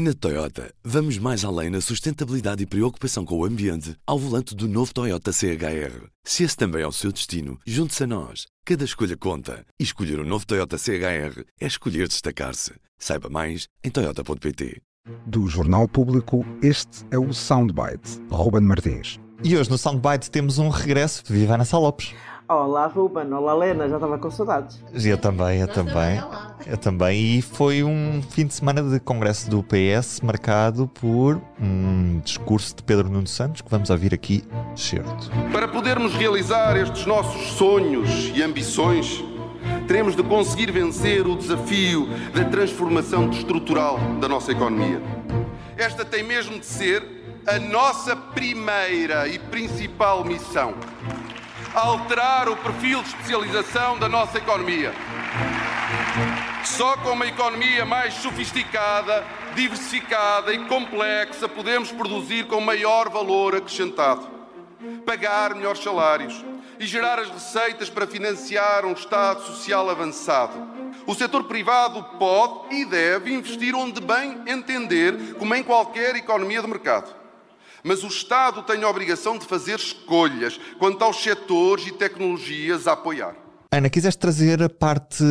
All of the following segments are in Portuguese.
Na Toyota, vamos mais além na sustentabilidade e preocupação com o ambiente ao volante do novo Toyota CHR. Se esse também é o seu destino, junte-se a nós. Cada escolha conta. E escolher o um novo Toyota CHR é escolher destacar-se. Saiba mais em Toyota.pt. Do Jornal Público, este é o Soundbite. Ruben Martins. E hoje no Soundbite temos um regresso de Vivana Salopes. Olá Ruben, olá Lena, já estava com saudades. Eu também, eu também. Eu também. E foi um fim de semana de congresso do PS marcado por um discurso de Pedro Nuno Santos que vamos ouvir aqui certo. Para podermos realizar estes nossos sonhos e ambições, teremos de conseguir vencer o desafio da transformação estrutural da nossa economia. Esta tem mesmo de ser a nossa primeira e principal missão alterar o perfil de especialização da nossa economia. Só com uma economia mais sofisticada, diversificada e complexa podemos produzir com maior valor acrescentado, pagar melhores salários e gerar as receitas para financiar um Estado social avançado. O setor privado pode e deve investir onde bem entender, como em qualquer economia de mercado. Mas o Estado tem a obrigação de fazer escolhas quanto aos setores e tecnologias a apoiar. Ana, quiseste trazer a parte.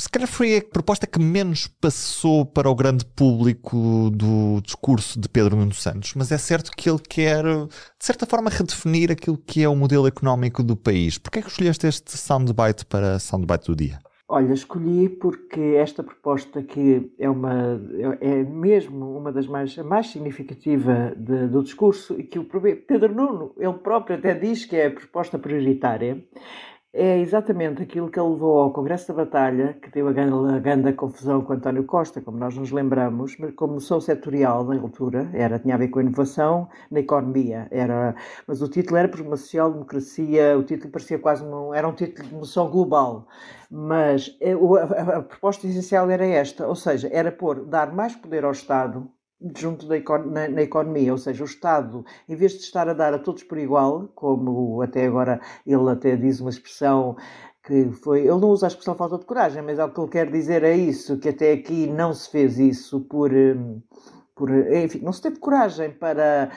Se calhar foi a proposta que menos passou para o grande público do discurso de Pedro Nuno Santos, mas é certo que ele quer, de certa forma, redefinir aquilo que é o modelo económico do país. Porquê é que escolheste este soundbite para soundbite do dia? Olha, escolhi porque esta proposta que é uma é mesmo uma das mais mais significativa de, do discurso e que o Pedro Nuno ele próprio até diz que é a proposta prioritária é exatamente aquilo que levou ao Congresso da Batalha, que deu a grande, confusão com António Costa, como nós nos lembramos, mas como sou setorial na altura, era, tinha a ver com inovação na economia, era, mas o título era por uma social-democracia, o título parecia quase um, era um título de moção global, mas é, a, a, a proposta essencial era esta, ou seja, era pôr, dar mais poder ao Estado, junto da na, na, economia, ou seja, o Estado, em vez de estar a dar a todos por igual, como até agora ele até diz uma expressão que foi, ele não usa a expressão falta de coragem, mas o que ele quer dizer é isso, que até aqui não se fez isso por, hum, por enfim, não se teve coragem para,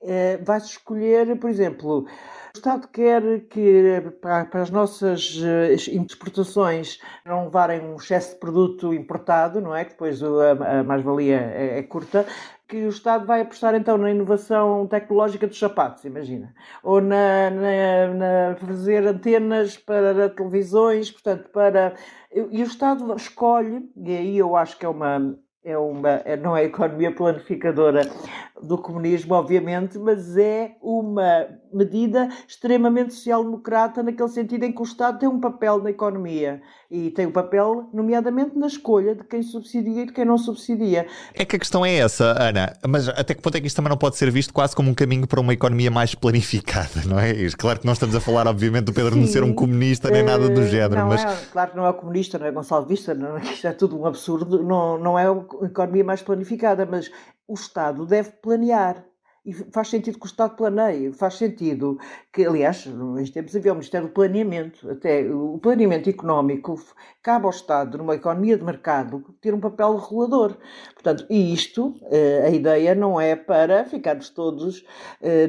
é, vai-se escolher, por exemplo, o Estado quer que para, as nossas eh, exportações não levarem um excesso de produto importado, não é? Que depois a, a mais-valia é, é curta, que o Estado vai apostar então na inovação tecnológica dos sapatos, imagina, ou na, na, na, fazer antenas para televisões, portanto, para. E o Estado escolhe, e aí eu acho que é uma, é uma, é, não é economia planificadora do comunismo, obviamente, mas é uma medida extremamente social-democrata, naquele sentido em que o Estado tem um papel na economia e tem um papel, nomeadamente, na escolha de quem subsidia e de quem não subsidia. É que a questão é essa, Ana, mas até que ponto é que isto também não pode ser visto quase como um caminho para uma economia mais planificada, não é? Claro que não estamos a falar, obviamente, do Pedro Sim, não ser um comunista nem nada do género, não mas. É, claro que não é comunista, não é Gonçalo Vista, não, isto é tudo um absurdo, não, não é a economia mais planificada, mas o Estado deve planear. E faz sentido que o Estado planeie, faz sentido que, aliás, neste tempos havia o Ministério do Planeamento, até o planeamento económico cabe ao Estado, numa economia de mercado, ter um papel regulador. Portanto, e isto, eh, a ideia não é para ficarmos todos. Eh,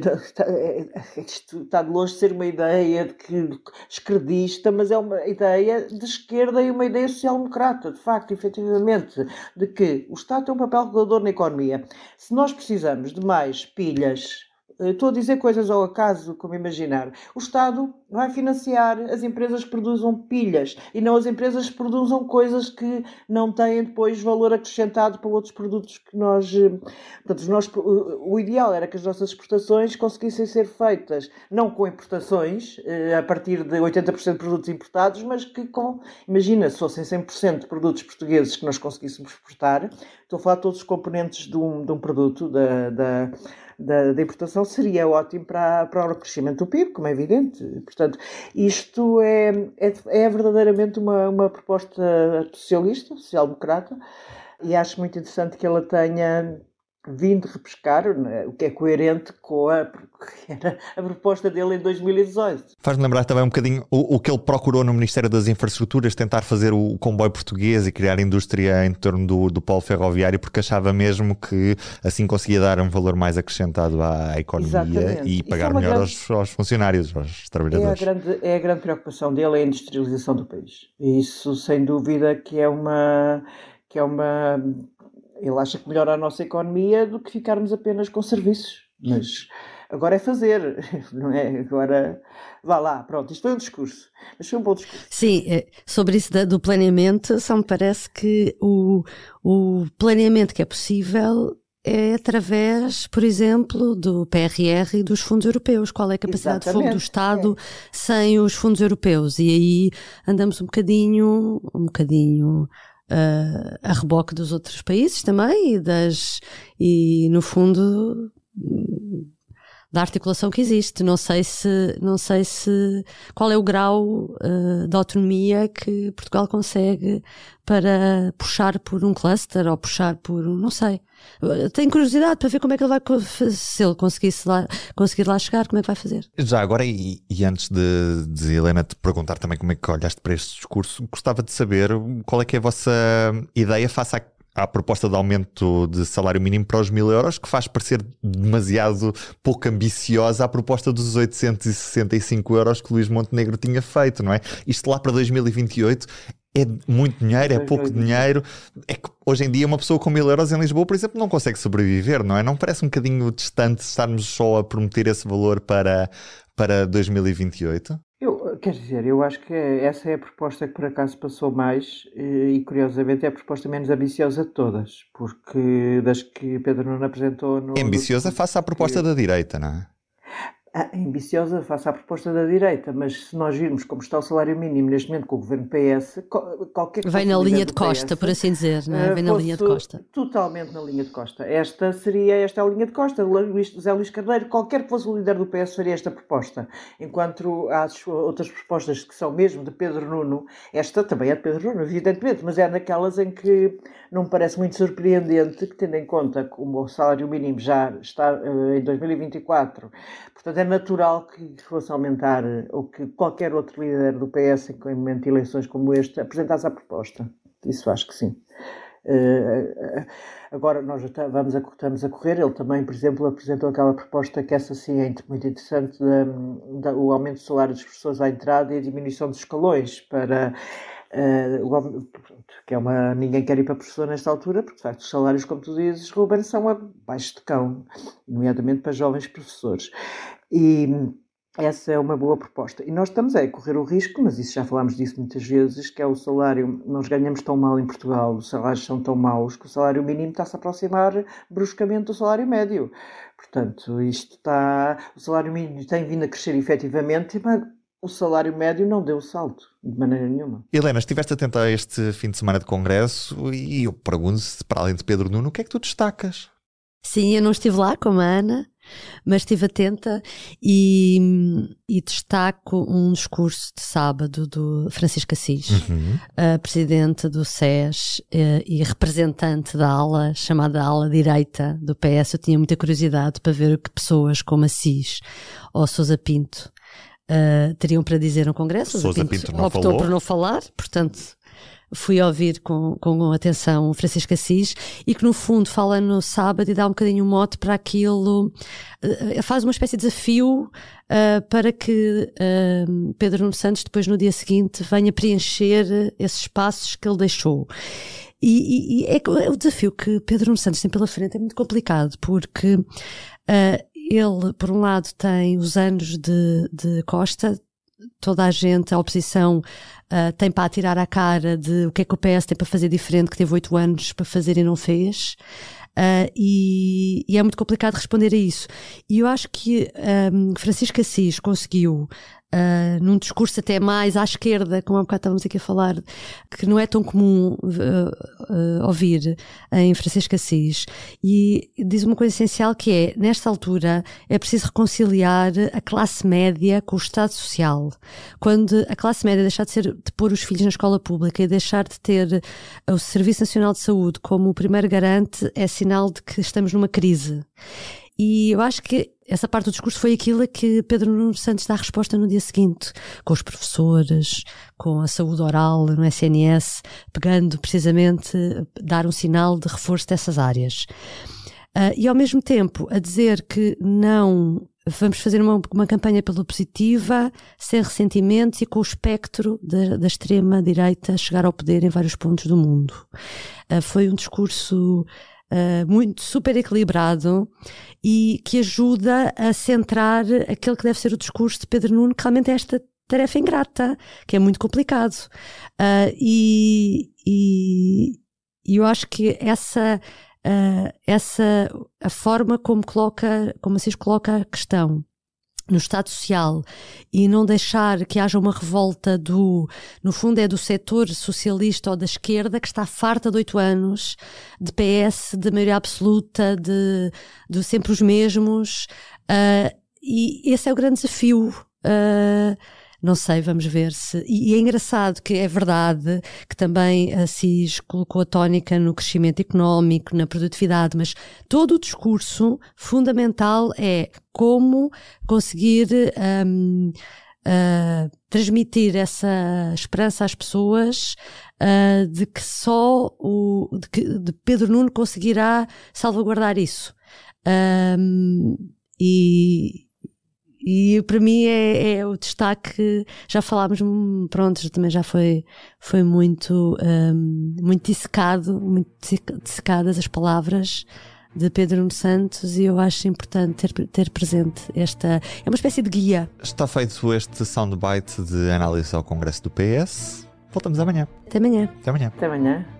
isto está de longe de ser uma ideia de que esquerdista, mas é uma ideia de esquerda e uma ideia social-democrata, de facto, efetivamente, de que o Estado tem um papel regulador na economia. Se nós precisamos de mais pilhas Estou a dizer coisas ao acaso, como imaginar. O Estado vai financiar as empresas que produzam pilhas e não as empresas que produzam coisas que não têm depois valor acrescentado para outros produtos que nós. Eh, portanto, nós, o ideal era que as nossas exportações conseguissem ser feitas não com importações, eh, a partir de 80% de produtos importados, mas que com. Imagina, se fossem 100% de produtos portugueses que nós conseguíssemos exportar, estou a falar de todos os componentes de um, de um produto, da, da da, da, importação seria ótimo para, para o crescimento do PIB, como é evidente. Portanto, isto é, é, é verdadeiramente uma, uma proposta socialista, social-democrata, e acho muito interessante que ela tenha vindo repescar né, o que é coerente com a, a proposta dele em 2018. Faz-me lembrar também um bocadinho o, o, que ele procurou no Ministério das Infraestruturas, tentar fazer o comboio português e criar indústria em torno do, do polo ferroviário, porque achava mesmo que assim conseguia dar um valor mais acrescentado à economia Exatamente. e pagar é melhor grande... aos, aos, funcionários, aos trabalhadores. É a, grande, é a grande preocupação dele, é a industrialização do país. E isso, sem dúvida, que é uma que é uma ele acha que melhora a nossa economia do que ficarmos apenas com serviços. Mas agora é fazer, não é? Agora vá lá, pronto, isto foi um discurso, mas foi um bom discurso. Sim, é, sobre isso do planeamento, só me parece que o, o planeamento que é possível é através, por exemplo, do PRR e dos fundos europeus. Qual é a capacidade Exatamente, de fogo do Estado é. sem os fundos europeus? E aí andamos um bocadinho, um bocadinho uh, a reboque dos outros países também e, das, e no fundo da articulação que existe. Não sei se, não sei se qual é o grau uh, de autonomia que Portugal consegue para puxar por um cluster ou puxar por, não sei. Tenho curiosidade para ver como é que ele vai se ele conseguisse lá, conseguir lá chegar, como é que vai fazer. Já agora, e, e antes de, de, Helena te perguntar também como é que olhaste para este discurso, gostava de saber qual é que é a vossa ideia face à à proposta de aumento de salário mínimo para os mil euros, que faz parecer demasiado pouco ambiciosa a proposta dos 865 euros que Luís Montenegro tinha feito, não é? Isto lá para 2028 é muito dinheiro, é pouco dinheiro. É que hoje em dia uma pessoa com mil euros em Lisboa, por exemplo, não consegue sobreviver, não é? Não parece um bocadinho distante estarmos só a prometer esse valor para, para 2028? Quer dizer, eu acho que essa é a proposta que por acaso passou mais e, curiosamente, é a proposta menos ambiciosa de todas, porque das que Pedro Nuno apresentou no. É ambiciosa face à proposta que... da direita, não é? Ambiciosa face à proposta da direita, mas se nós virmos como está o salário mínimo neste momento com o governo PS, qualquer Vem na linha de costa, PS, por assim dizer, não é? Vem na linha de costa. Totalmente na linha de costa. Esta seria, esta é a linha de costa. Luís, José Luís Carneiro, qualquer que fosse o líder do PS, faria esta proposta. Enquanto há outras propostas que são mesmo de Pedro Nuno, esta também é de Pedro Nuno, evidentemente, mas é naquelas em que não me parece muito surpreendente que, tendo em conta como o salário mínimo já está uh, em 2024, portanto é natural que fosse aumentar, ou que qualquer outro líder do PS, em momento de eleições como este, apresentasse a proposta. Isso acho que sim. Uh, agora nós vamos a, estamos a correr, ele também, por exemplo, apresentou aquela proposta que essa sim é muito interessante, da, da, o aumento do salário das pessoas à entrada e a diminuição dos escalões para Uh, que é uma. Ninguém quer ir para a professor nesta altura, porque de facto os salários, como tu dizes, Ruben, são abaixo de cão, nomeadamente para jovens professores. E essa é uma boa proposta. E nós estamos a correr o risco, mas isso já falámos disso muitas vezes, que é o salário. Nós ganhamos tão mal em Portugal, os salários são tão maus, que o salário mínimo está-se a aproximar bruscamente do salário médio. Portanto, isto está. O salário mínimo tem vindo a crescer efetivamente, mas o salário médio não deu salto, de maneira nenhuma. Helena, estiveste atenta a este fim de semana de congresso e eu pergunto-se, para além de Pedro Nuno, o que é que tu destacas? Sim, eu não estive lá como a Ana, mas estive atenta e, e destaco um discurso de sábado do Francisco Assis, uhum. presidente do SES eh, e representante da ala, chamada ala direita do PS. Eu tinha muita curiosidade para ver o que pessoas como Assis ou Sousa Pinto uh, teriam para dizer no Congresso. Sousa Pinto, Pinto optou falou. por não falar, portanto fui ouvir com, com atenção o Francisco Assis e que no fundo fala no sábado e dá um bocadinho um mote para aquilo, uh, faz uma espécie de desafio uh, para que uh, Pedro Nuno Santos depois no dia seguinte venha preencher esses espaços que ele deixou. E, e, e é, é, o desafio que Pedro Nuno Santos tem pela frente é muito complicado porque ele, por um lado, tem os anos de, de Costa, toda a gente, a oposição, uh, tem para atirar a cara de o que é que o PS tem para fazer diferente, que teve oito anos para fazer e não fez. Uh, e, e, é muito complicado responder a isso. E eu acho que um, Francisco Assis conseguiu uh, num discurso até mais à esquerda, como há bocado estávamos aqui a falar, que não é tão comum uh, ouvir em Francisco Assis. E diz uma coisa essencial que é, nesta altura, é preciso reconciliar a classe média com o Estado Social. Quando a classe média deixar de, ser, de pôr os filhos na escola pública e deixar de ter o Serviço Nacional de Saúde como o primeiro garante, é sinal de que estamos numa crise. E eu acho que essa parte do discurso foi aquilo que Pedro Nuno Santos dá a resposta no dia seguinte, com os professores, com a saúde oral no SNS, pegando precisamente, dar um sinal de reforço dessas áreas. Uh, e ao mesmo tempo a dizer que não vamos fazer uma, uma campanha pela positiva, sem ressentimentos e com o espectro da, da extrema-direita chegar ao poder em vários pontos do mundo. Uh, foi um discurso uh, muito super equilibrado e que ajuda a centrar aquele que deve ser o discurso de Pedro Nuno, que realmente é esta tarefa ingrata, que é muito complicado. Uh, e, e, eu acho que essa, uh, essa a forma como coloca, como Assis coloca a questão no Estado Social e não deixar que haja uma revolta do, no fundo é do setor socialista ou da esquerda que está farta de oito anos, de PS, de maioria absoluta, de, de sempre os mesmos, uh, e esse é o grande desafio. Uh, não sei, vamos ver se. E, e, é engraçado que é verdade que também a CIS colocou a tónica no crescimento económico, na produtividade, mas todo o discurso fundamental é como conseguir. Um, Uh, transmitir essa esperança às pessoas uh, de que só o de, que, de Pedro Nuno conseguirá salvaguardar isso. Um, e, e para mim é, é, o destaque. Já falámos, hum, pronto, também já foi, foi muito, um, muito dissecado, muito dissecadas as palavras de Pedro Nuno Santos e eu acho importante ter, ter presente esta. É uma espécie de guia. Está feito este soundbite de análise ao Congresso do PS. Voltamos amanhã. Até amanhã. Até amanhã. Até amanhã.